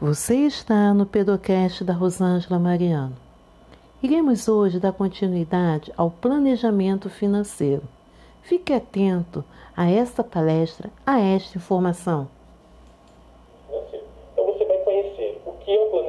Você está no Pedocast da Rosângela Mariano. Iremos hoje dar continuidade ao planejamento financeiro. Fique atento a esta palestra, a esta informação. Então você vai conhecer o que é o planejamento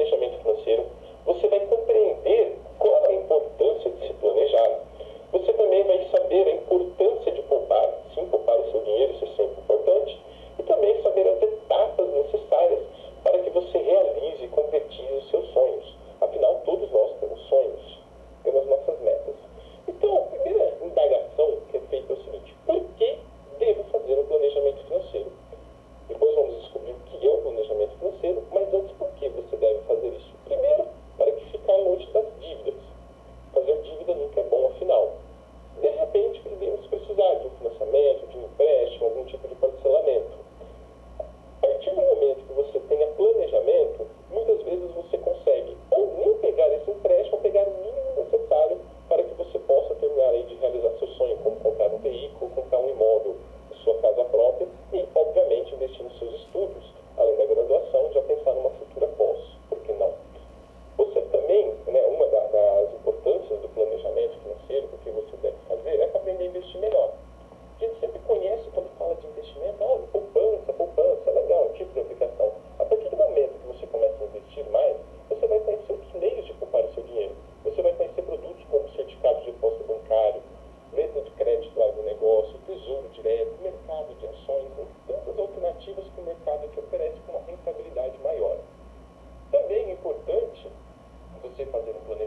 sei fazer um boneco.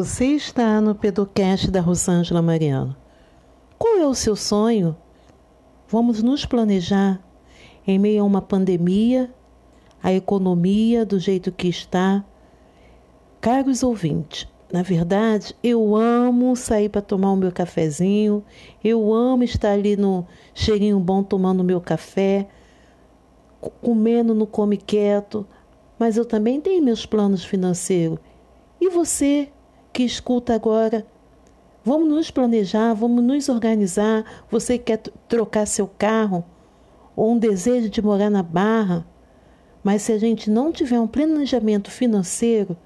Você está no Pedocast da Rosângela Mariano. Qual é o seu sonho? Vamos nos planejar em meio a uma pandemia, a economia do jeito que está. Caros ouvintes, na verdade, eu amo sair para tomar o meu cafezinho, eu amo estar ali no cheirinho bom tomando o meu café, comendo no come quieto, mas eu também tenho meus planos financeiros. E você que escuta agora, vamos nos planejar, vamos nos organizar. Você quer trocar seu carro ou um desejo de morar na Barra, mas se a gente não tiver um planejamento financeiro,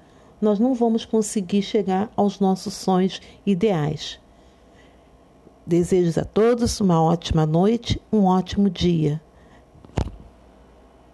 nós não vamos conseguir chegar aos nossos sonhos ideais. Desejo a todos uma ótima noite, um ótimo dia.